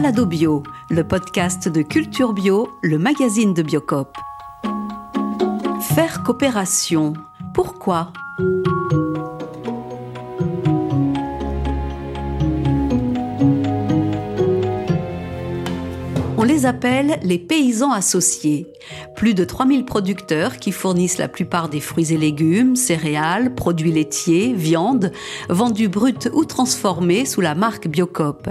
Balado Bio, le podcast de Culture Bio, le magazine de Biocop. Faire coopération, pourquoi? On les appelle les paysans associés. Plus de 3000 producteurs qui fournissent la plupart des fruits et légumes, céréales, produits laitiers, viande, vendus bruts ou transformés sous la marque Biocop.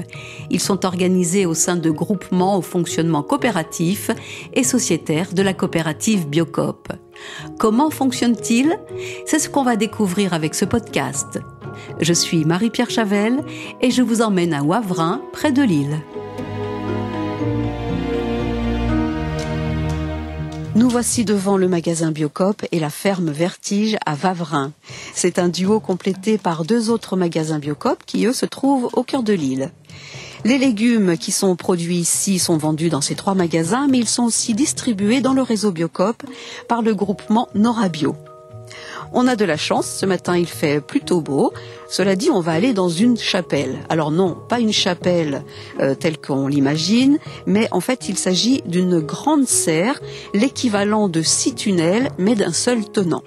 Ils sont organisés au sein de groupements au fonctionnement coopératif et sociétaire de la coopérative Biocop. Comment fonctionne-t-il? C'est ce qu'on va découvrir avec ce podcast. Je suis Marie-Pierre Chavel et je vous emmène à Wavrin, près de Lille. Nous voici devant le magasin Biocop et la ferme Vertige à Vavrin. C'est un duo complété par deux autres magasins Biocop qui, eux, se trouvent au cœur de l'île. Les légumes qui sont produits ici sont vendus dans ces trois magasins, mais ils sont aussi distribués dans le réseau Biocop par le groupement Norabio. On a de la chance, ce matin il fait plutôt beau. Cela dit, on va aller dans une chapelle. Alors non, pas une chapelle euh, telle qu'on l'imagine, mais en fait il s'agit d'une grande serre, l'équivalent de six tunnels, mais d'un seul tenant.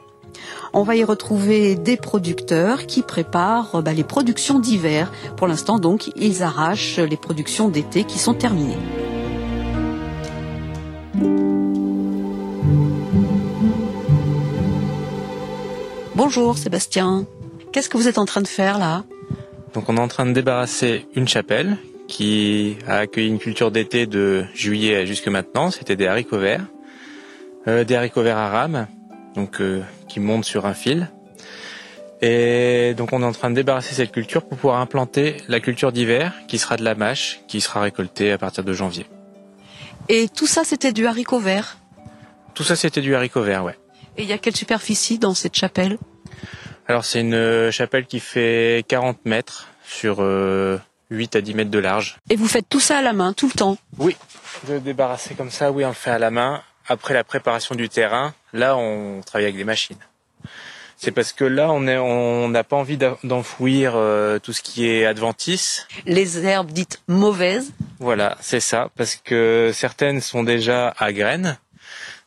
On va y retrouver des producteurs qui préparent bah, les productions d'hiver. Pour l'instant donc, ils arrachent les productions d'été qui sont terminées. Bonjour Sébastien. Qu'est-ce que vous êtes en train de faire là? Donc on est en train de débarrasser une chapelle qui a accueilli une culture d'été de juillet jusque maintenant. C'était des haricots verts, euh, des haricots verts à rame, donc euh, qui montent sur un fil. Et donc on est en train de débarrasser cette culture pour pouvoir implanter la culture d'hiver qui sera de la mâche, qui sera récoltée à partir de janvier. Et tout ça c'était du haricot vert? Tout ça c'était du haricot vert, ouais. Et il y a quelle superficie dans cette chapelle? Alors c'est une euh, chapelle qui fait 40 mètres sur 8 euh, à 10 mètres de large. Et vous faites tout ça à la main, tout le temps Oui, de débarrasser comme ça, oui, on le fait à la main. Après la préparation du terrain, là on travaille avec des machines. C'est parce que là, on on n'a pas envie d'enfouir euh, tout ce qui est adventice. Les herbes dites mauvaises. Voilà, c'est ça, parce que certaines sont déjà à graines.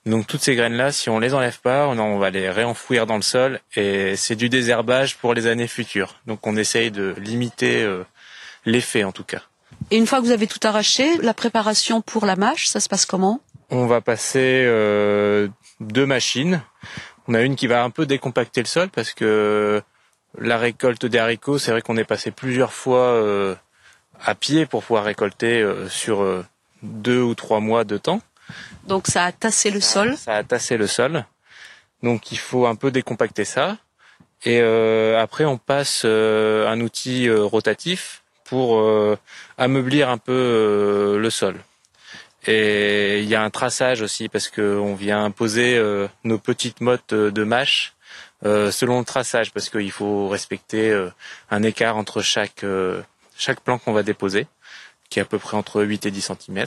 Donc toutes ces graines-là, si on les enlève pas, on, va les réenfouir dans le sol et c'est du désherbage pour les années futures. Donc on essaye de limiter euh, l'effet en tout cas. Et une fois que vous avez tout arraché, la préparation pour la mâche, ça se passe comment? On va passer euh, deux machines. On a une qui va un peu décompacter le sol parce que la récolte des haricots, c'est vrai qu'on est passé plusieurs fois euh, à pied pour pouvoir récolter sur deux ou trois mois de temps. Donc ça a tassé le sol. Ça a tassé le sol. Donc il faut un peu décompacter ça. Et euh, après on passe euh, un outil euh, rotatif pour ameublir un peu le sol. Et il y a un traçage aussi parce qu'on vient poser nos petites mottes de mâche selon le traçage parce qu'il faut respecter un écart entre chaque chaque plan qu'on va déposer qui est à peu près entre 8 et 10 cm.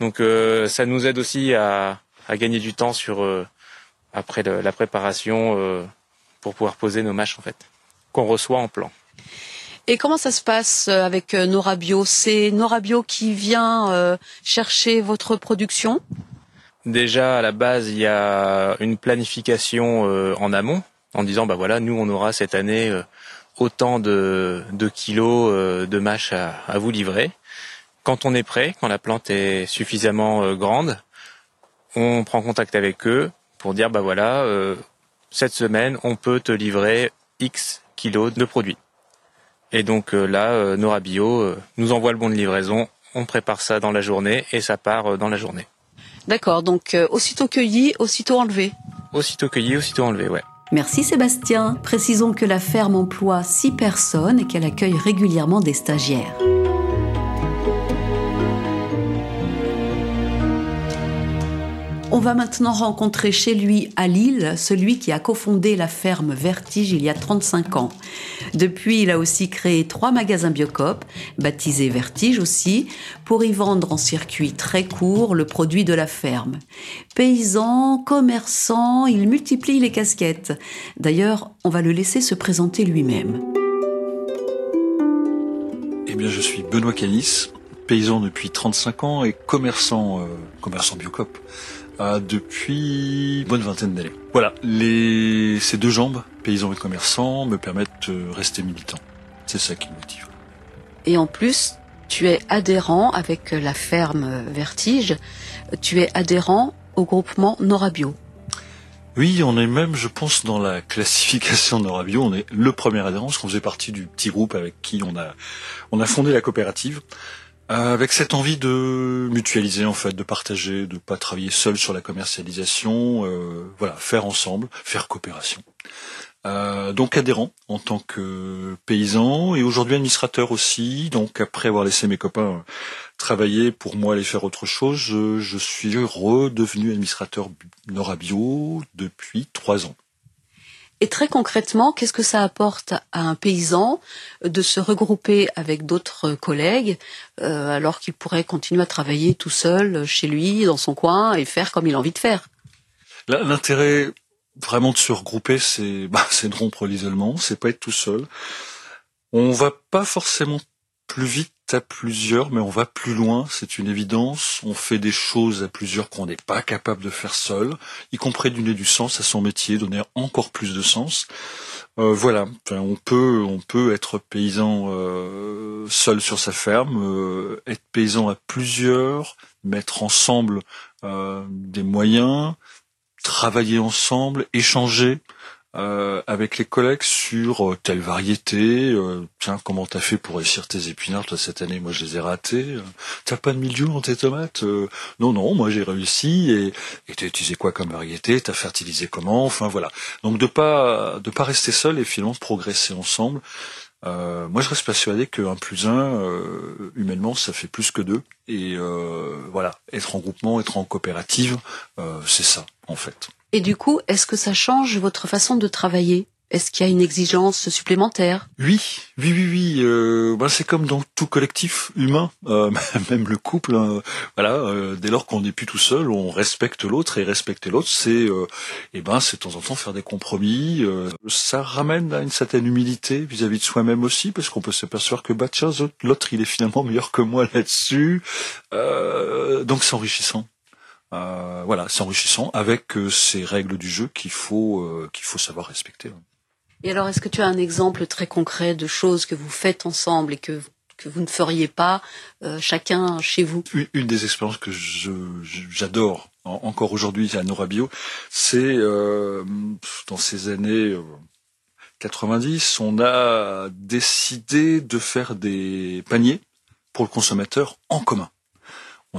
Donc euh, ça nous aide aussi à, gagner du temps sur euh, après la préparation euh, pour pouvoir poser nos mâches en fait qu'on reçoit en plan. Et comment ça se passe avec Norabio C'est Norabio qui vient chercher votre production? Déjà à la base, il y a une planification en amont en disant bah voilà, nous on aura cette année autant de, kilos de mâches à vous livrer. Quand on est prêt, quand la plante est suffisamment euh, grande, on prend contact avec eux pour dire bah voilà, euh, cette semaine on peut te livrer X kilos de produits. Et donc euh, là, Nora Bio nous envoie le bon de livraison, on prépare ça dans la journée et ça part dans la journée. D'accord, donc aussitôt cueilli, aussitôt enlevé. Aussitôt cueilli, aussitôt enlevé, ouais. Merci Sébastien. Précisons que la ferme emploie six personnes et qu'elle accueille régulièrement des stagiaires. On va maintenant rencontrer chez lui à Lille celui qui a cofondé la ferme Vertige il y a 35 ans. Depuis, il a aussi créé trois magasins Biocop, baptisés Vertige aussi, pour y vendre en circuit très court le produit de la ferme. Paysan, commerçant, il multiplie les casquettes. D'ailleurs, on va le laisser se présenter lui-même. Eh bien, je suis Benoît Calis, paysan depuis 35 ans et commerçant, euh, commerçant Biocop euh, depuis une bonne vingtaine d'années. Voilà, les, ces deux jambes, paysan et commerçant, me permettent de rester militant. C'est ça qui me motive. Et en plus, tu es adhérent avec la ferme Vertige, tu es adhérent au groupement Norabio. Oui, on est même, je pense, dans la classification Norabio, on est le premier adhérent, parce qu'on faisait partie du petit groupe avec qui on a, on a fondé la coopérative. Euh, avec cette envie de mutualiser en fait, de partager, de pas travailler seul sur la commercialisation, euh, voilà, faire ensemble, faire coopération. Euh, donc adhérent en tant que paysan et aujourd'hui administrateur aussi. Donc après avoir laissé mes copains travailler pour moi aller faire autre chose, je, je suis redevenu administrateur Norabio depuis trois ans. Et très concrètement, qu'est-ce que ça apporte à un paysan de se regrouper avec d'autres collègues euh, alors qu'il pourrait continuer à travailler tout seul chez lui, dans son coin, et faire comme il a envie de faire? L'intérêt vraiment de se regrouper, c'est bah, de rompre l'isolement, c'est pas être tout seul. On va pas forcément plus vite à plusieurs, mais on va plus loin, c'est une évidence. On fait des choses à plusieurs qu'on n'est pas capable de faire seul, y compris donner du sens à son métier, donner encore plus de sens. Euh, voilà, on peut on peut être paysan euh, seul sur sa ferme, euh, être paysan à plusieurs, mettre ensemble des moyens, travailler ensemble, échanger. Euh, avec les collègues sur euh, telle variété. Euh, tiens, comment t'as fait pour réussir tes épinards Toi, cette année, moi, je les ai ratés. t'as pas de milieu dans tes tomates? Non, non, moi, j'ai réussi. Et et t'as utilisé quoi comme variété? T'as fertilisé comment? Enfin, voilà. Donc, de pas de pas rester seul et finalement progresser ensemble. Moi, je reste persuadé qu'un plus un, humainement, ça fait plus que deux. Et voilà, être en groupement, être en coopérative, c'est ça, en fait. Et du coup, est-ce que ça change votre façon de travailler? Est-ce qu'il y a une exigence supplémentaire? Oui, oui, oui, oui. Euh, bah, c'est comme dans tout collectif humain, euh, même le couple. Hein. voilà, euh, dès lors qu'on n'est plus tout seul, on respecte l'autre et respecter l'autre, c'est, eh ben, c'est de temps en temps faire des compromis. ça ramène à une certaine humilité vis-à-vis de soi-même aussi, parce qu'on peut s'apercevoir que bah tiens, l'autre il est finalement meilleur que moi là-dessus. donc c'est enrichissant. Voilà, c'est enrichissant avec ces règles du jeu qu'il faut qu'il faut savoir respecter. Et alors, est-ce que tu as un exemple très concret de choses que vous faites ensemble et que vous ne feriez pas chacun chez vous? Une, des expériences que j'adore encore aujourd'hui à Norabio, c'est dans ces années 90, on a décidé de faire des paniers pour le consommateur en commun.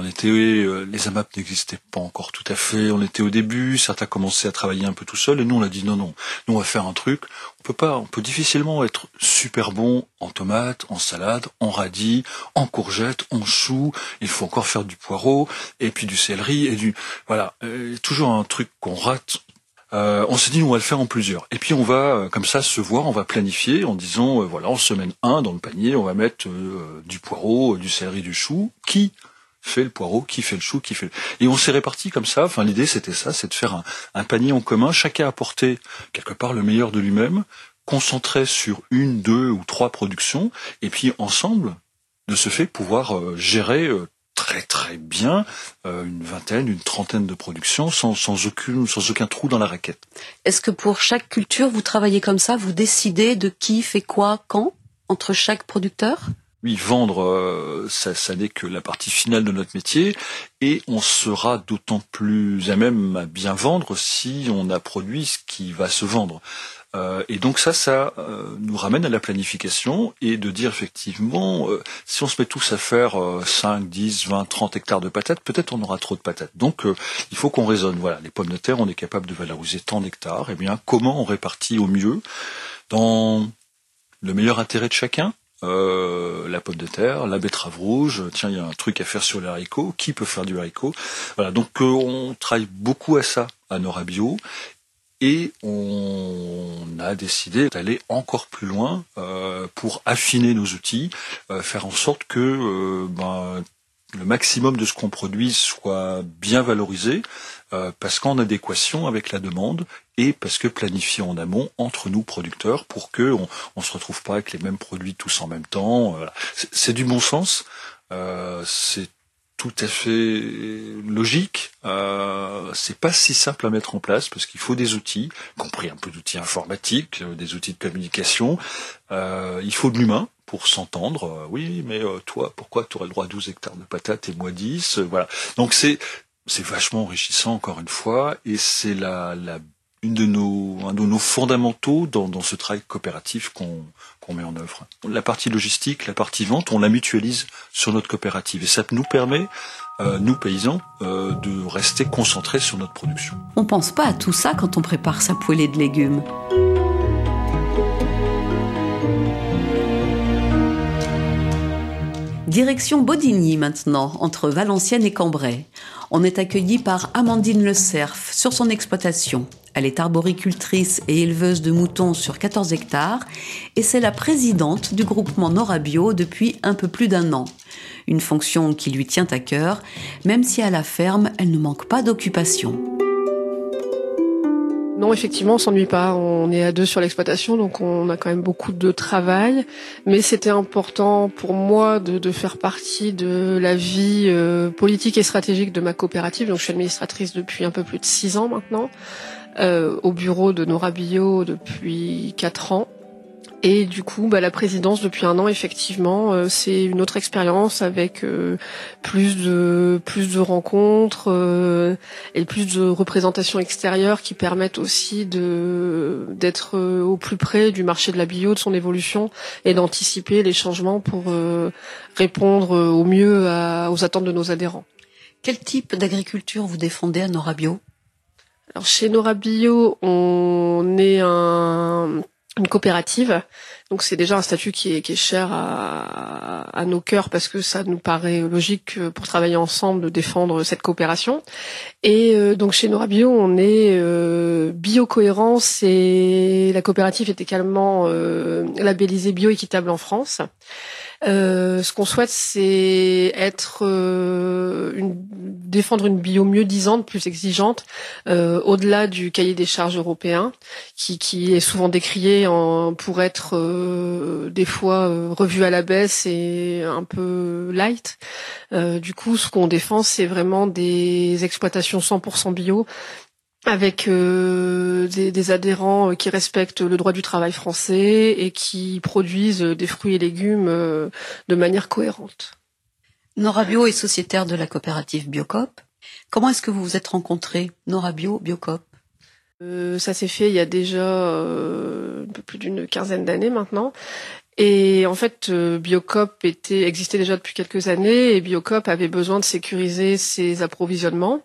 On était, euh, les AMAP n'existaient pas encore tout à fait. On était au début, certains commençaient à travailler un peu tout seul, et nous on a dit non non, nous on va faire un truc. On peut pas, on peut difficilement être super bon en tomates, en salade, en radis, en courgettes, en choux. Il faut encore faire du poireau et puis du céleri et du voilà, euh, toujours un truc qu'on rate euh, on s'est dit on va le faire en plusieurs. Et puis on va comme ça se voir, on va planifier en disant voilà en semaine 1 dans le panier on va mettre du poireau, du céleri, du chou. Qui? Fait le poireau, qui fait le chou, qui fait le... Et on s'est réparti comme ça. Enfin, l'idée, c'était ça, c'est de faire un, panier en commun. Chacun apportait quelque part le meilleur de lui-même, concentré sur une, deux ou trois productions, et puis ensemble, de ce fait, pouvoir euh, gérer euh, très très bien euh, une vingtaine, une trentaine de productions sans, sans, aucune, sans aucun trou dans la raquette. Est-ce que pour chaque culture, vous travaillez comme ça? Vous décidez de qui fait quoi, quand, entre chaque producteur? Oui, vendre, euh, ça, ça n'est que la partie finale de notre métier, et on sera d'autant plus à même à bien vendre si on a produit ce qui va se vendre. Euh, et donc ça, ça euh, nous ramène à la planification et de dire effectivement, si on se met tous à faire 5, 10, 20, 30 hectares de patates, peut-être on aura trop de patates. Donc il faut qu'on raisonne. Voilà, les pommes de terre, on est capable de valoriser tant d'hectares. Eh bien, comment on répartit au mieux dans le meilleur intérêt de chacun euh, la pomme de terre, la betterave rouge. Tiens, il y a un truc à faire sur les haricots. Qui peut faire du haricot? Voilà. Donc euh, on travaille beaucoup à ça à Norabio et on a décidé d'aller encore plus loin euh, pour affiner nos outils, faire en sorte que ben, le maximum de ce qu'on produit soit bien valorisé, euh, parce qu'en adéquation avec la demande et parce que planifié en amont entre nous producteurs pour que on, on se retrouve pas avec les mêmes produits tous en même temps. Euh, c'est du bon sens. Euh, c'est tout à fait logique. Euh, c'est pas si simple à mettre en place parce qu'il faut des outils, y compris un peu d'outils informatiques, euh, des outils de communication. Il faut de l'humain pour s'entendre. Euh, oui, mais toi, pourquoi tu aurais le droit à 12 hectares de patates et moi 10 Voilà. Donc c'est c'est vachement enrichissant encore une fois et c'est la, la une de nos, un de nos fondamentaux dans, dans ce travail coopératif qu'on qu'on met en œuvre. La partie logistique, la partie vente, on la mutualise sur notre coopérative et ça nous permet, euh, nous paysans, euh, de rester concentrés sur notre production. On pense pas à tout ça quand on prépare sa poêlée de légumes. Direction Bodigny maintenant, entre Valenciennes et Cambrai. On est accueilli par Amandine Le Cerf sur son exploitation. Elle est arboricultrice et éleveuse de moutons sur 14 hectares et c'est la présidente du groupement Norabio depuis un peu plus d'un an. Une fonction qui lui tient à cœur, même si à la ferme, elle ne manque pas d'occupation. Non, effectivement, on s'ennuie pas. On est à deux sur l'exploitation, donc on a quand même beaucoup de travail. Mais c'était important pour moi de, faire partie de la vie euh, politique et stratégique de ma coopérative. Donc, je suis administratrice depuis un peu plus de six ans maintenant, euh, au bureau de Nora Bio depuis quatre ans. Et du coup, bah, la présidence depuis un an, effectivement, euh, c'est une autre expérience avec euh, plus de plus de rencontres euh, et plus de représentations extérieures qui permettent aussi de d'être au plus près du marché de la bio, de son évolution et d'anticiper les changements pour répondre au mieux aux attentes de nos adhérents. Quel type d'agriculture vous défendez à Nora Bio Alors chez Nora Bio, on est un une coopérative. Donc c'est déjà un statut qui est, qui est cher à, à, nos cœurs parce que ça nous paraît logique pour travailler ensemble de défendre cette coopération. Et euh, donc chez Nora Bio, on est euh, biocohérence et la coopérative est également euh, labellisée bioéquitable en France. Euh, ce qu'on souhaite, c'est être euh, une, défendre une bio mieux disante, plus exigeante, euh, au-delà du cahier des charges européen, qui, est souvent décrié en, pour être des fois revu à la baisse et un peu light. du coup, ce qu'on défend, c'est vraiment des exploitations 100% bio avec euh, des, adhérents euh, qui respectent le droit du travail français et qui produisent des fruits et légumes euh, de manière cohérente. Nora Bio est sociétaire de la coopérative Biocop. Comment est-ce que vous vous êtes rencontrés, Nora Bio, Biocop? Ça s'est fait il y a déjà un peu plus d'une quinzaine d'années maintenant. Et en fait, euh, Biocop était, existait déjà depuis quelques années et Biocop avait besoin de sécuriser ses approvisionnements.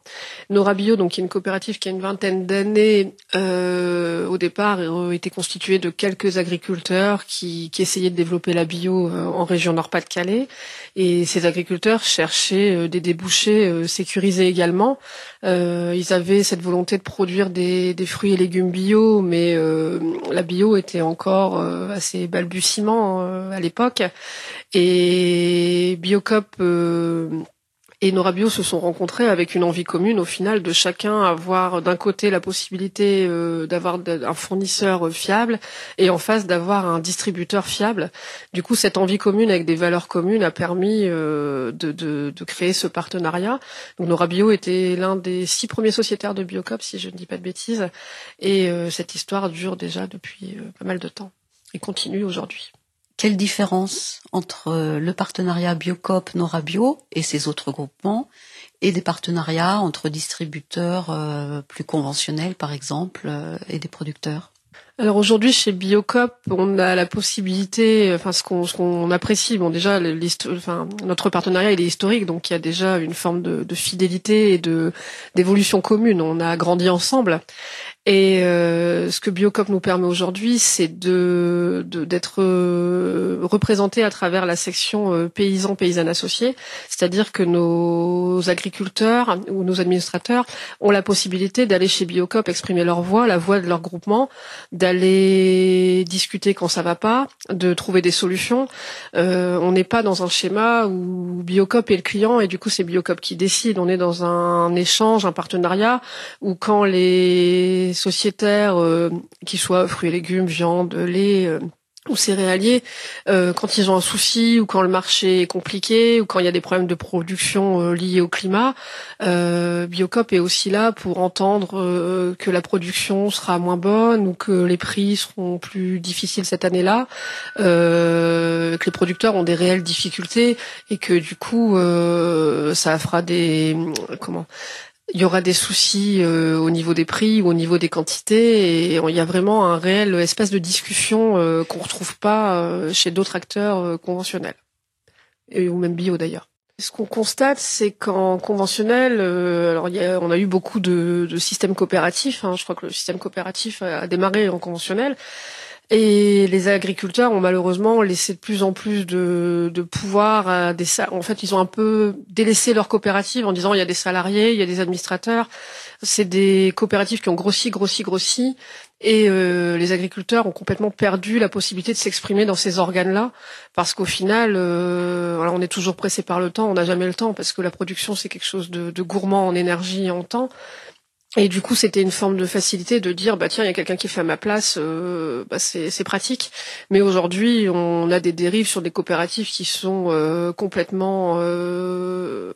Nora Bio, donc qui est une coopérative qui a une vingtaine d'années, euh, au départ était constituée de quelques agriculteurs qui, qui essayaient de développer la bio euh, en région Nord-Pas-de-Calais. Et ces agriculteurs cherchaient euh, des débouchés sécurisés également. ils avaient cette volonté de produire des, des fruits et légumes bio, mais la bio était encore assez balbutiement euh, à l'époque. Et Biocop euh, et Norabio se sont rencontrés avec une envie commune au final de chacun avoir d'un côté la possibilité euh, d'avoir un fournisseur fiable et en face d'avoir un distributeur fiable. Du coup, cette envie commune avec des valeurs communes a permis de, de, créer ce partenariat. Donc Norabio était l'un des six premiers sociétaires de Biocop, si je ne dis pas de bêtises, et cette histoire dure déjà depuis pas mal de temps et continue aujourd'hui. Quelle différence entre le partenariat Biocop Norabio et ses autres groupements et des partenariats entre distributeurs euh, plus conventionnels, par exemple, euh, et des producteurs? Alors aujourd'hui chez Biocop, on a la possibilité, enfin ce qu'on apprécie, bon déjà notre partenariat il est historique, donc il y a déjà une forme de, fidélité et d'évolution commune. On a grandi ensemble Et euh, ce que Biocop nous permet aujourd'hui, c'est de d'être euh, représenté à travers la section euh, paysans paysannes associés, c'est-à-dire que nos agriculteurs ou nos administrateurs ont la possibilité d'aller chez Biocop exprimer leur voix, la voix de leur groupement, d'aller discuter quand ça va pas, de trouver des solutions. Euh, on n'est pas dans un schéma où Biocop est le client et du coup c'est Biocop qui décide. On est dans un échange, un partenariat où quand les sociétaires, euh, qui soient fruits et légumes, viande, lait euh, ou céréaliers, euh, quand ils ont un souci ou quand le marché est compliqué ou quand il y a des problèmes de production liés au climat, Biocop est aussi là pour entendre que la production sera moins bonne ou que les prix seront plus difficiles cette année-là, que les producteurs ont des réelles difficultés et que du coup ça fera des comment il y aura des soucis euh, au niveau des prix ou au niveau des quantités et il y a vraiment un réel espace de discussion euh, qu'on retrouve pas euh, chez d'autres acteurs conventionnels et, ou même bio d'ailleurs. Ce qu'on constate, c'est qu'en conventionnel, alors on a eu beaucoup de, de systèmes coopératifs. Hein, je crois que le système coopératif a démarré en conventionnel. Et les agriculteurs ont malheureusement laissé de plus en plus de, pouvoir des en fait ils ont un peu délaissé leur coopérative en disant il y a des salariés, il y a des administrateurs. C'est des coopératives qui ont grossi, grossi, grossi et euh, les agriculteurs ont complètement perdu la possibilité de s'exprimer dans ces organes-là parce qu'au final, euh, on est toujours pressé par le temps, on n'a jamais le temps parce que la production c'est quelque chose de, de gourmand en énergie et en temps. Et du coup, c'était une forme de facilité de dire, bah tiens, il y a quelqu'un qui fait à ma place, euh, bah, c'est pratique. Mais aujourd'hui, on a des dérives sur des coopératives qui sont euh, complètement euh,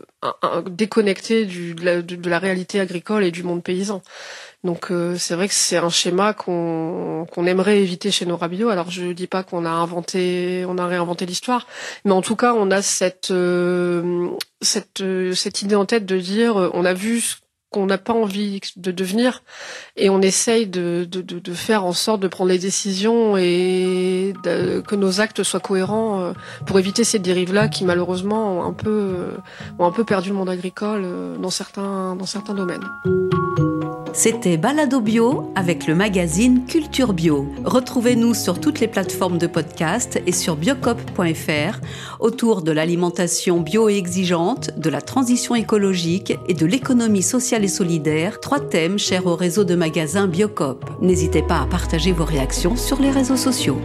déconnectées du, de, la, de, la, réalité agricole et du monde paysan. Donc c'est vrai que c'est un schéma qu'on qu'on aimerait éviter chez nos rabios. Alors je dis pas qu'on a inventé, on a réinventé l'histoire, mais en tout cas on a cette cette cette idée en tête de dire, on a vu qu'on n'a pas envie de devenir et on essaye de, de, de, faire en sorte de prendre les décisions et que nos actes soient cohérents euh, pour éviter ces dérives-là qui malheureusement ont un peu, euh, ont un peu perdu le monde agricole euh, dans certains, dans certains domaines. C'était Balado Bio avec le magazine Culture Bio. Retrouvez-nous sur toutes les plateformes de podcast et sur biocop.fr autour de l'alimentation bio et exigeante, de la transition écologique et de l'économie sociale et solidaire, trois thèmes chers au réseau de magasins Biocop. N'hésitez pas à partager vos réactions sur les réseaux sociaux.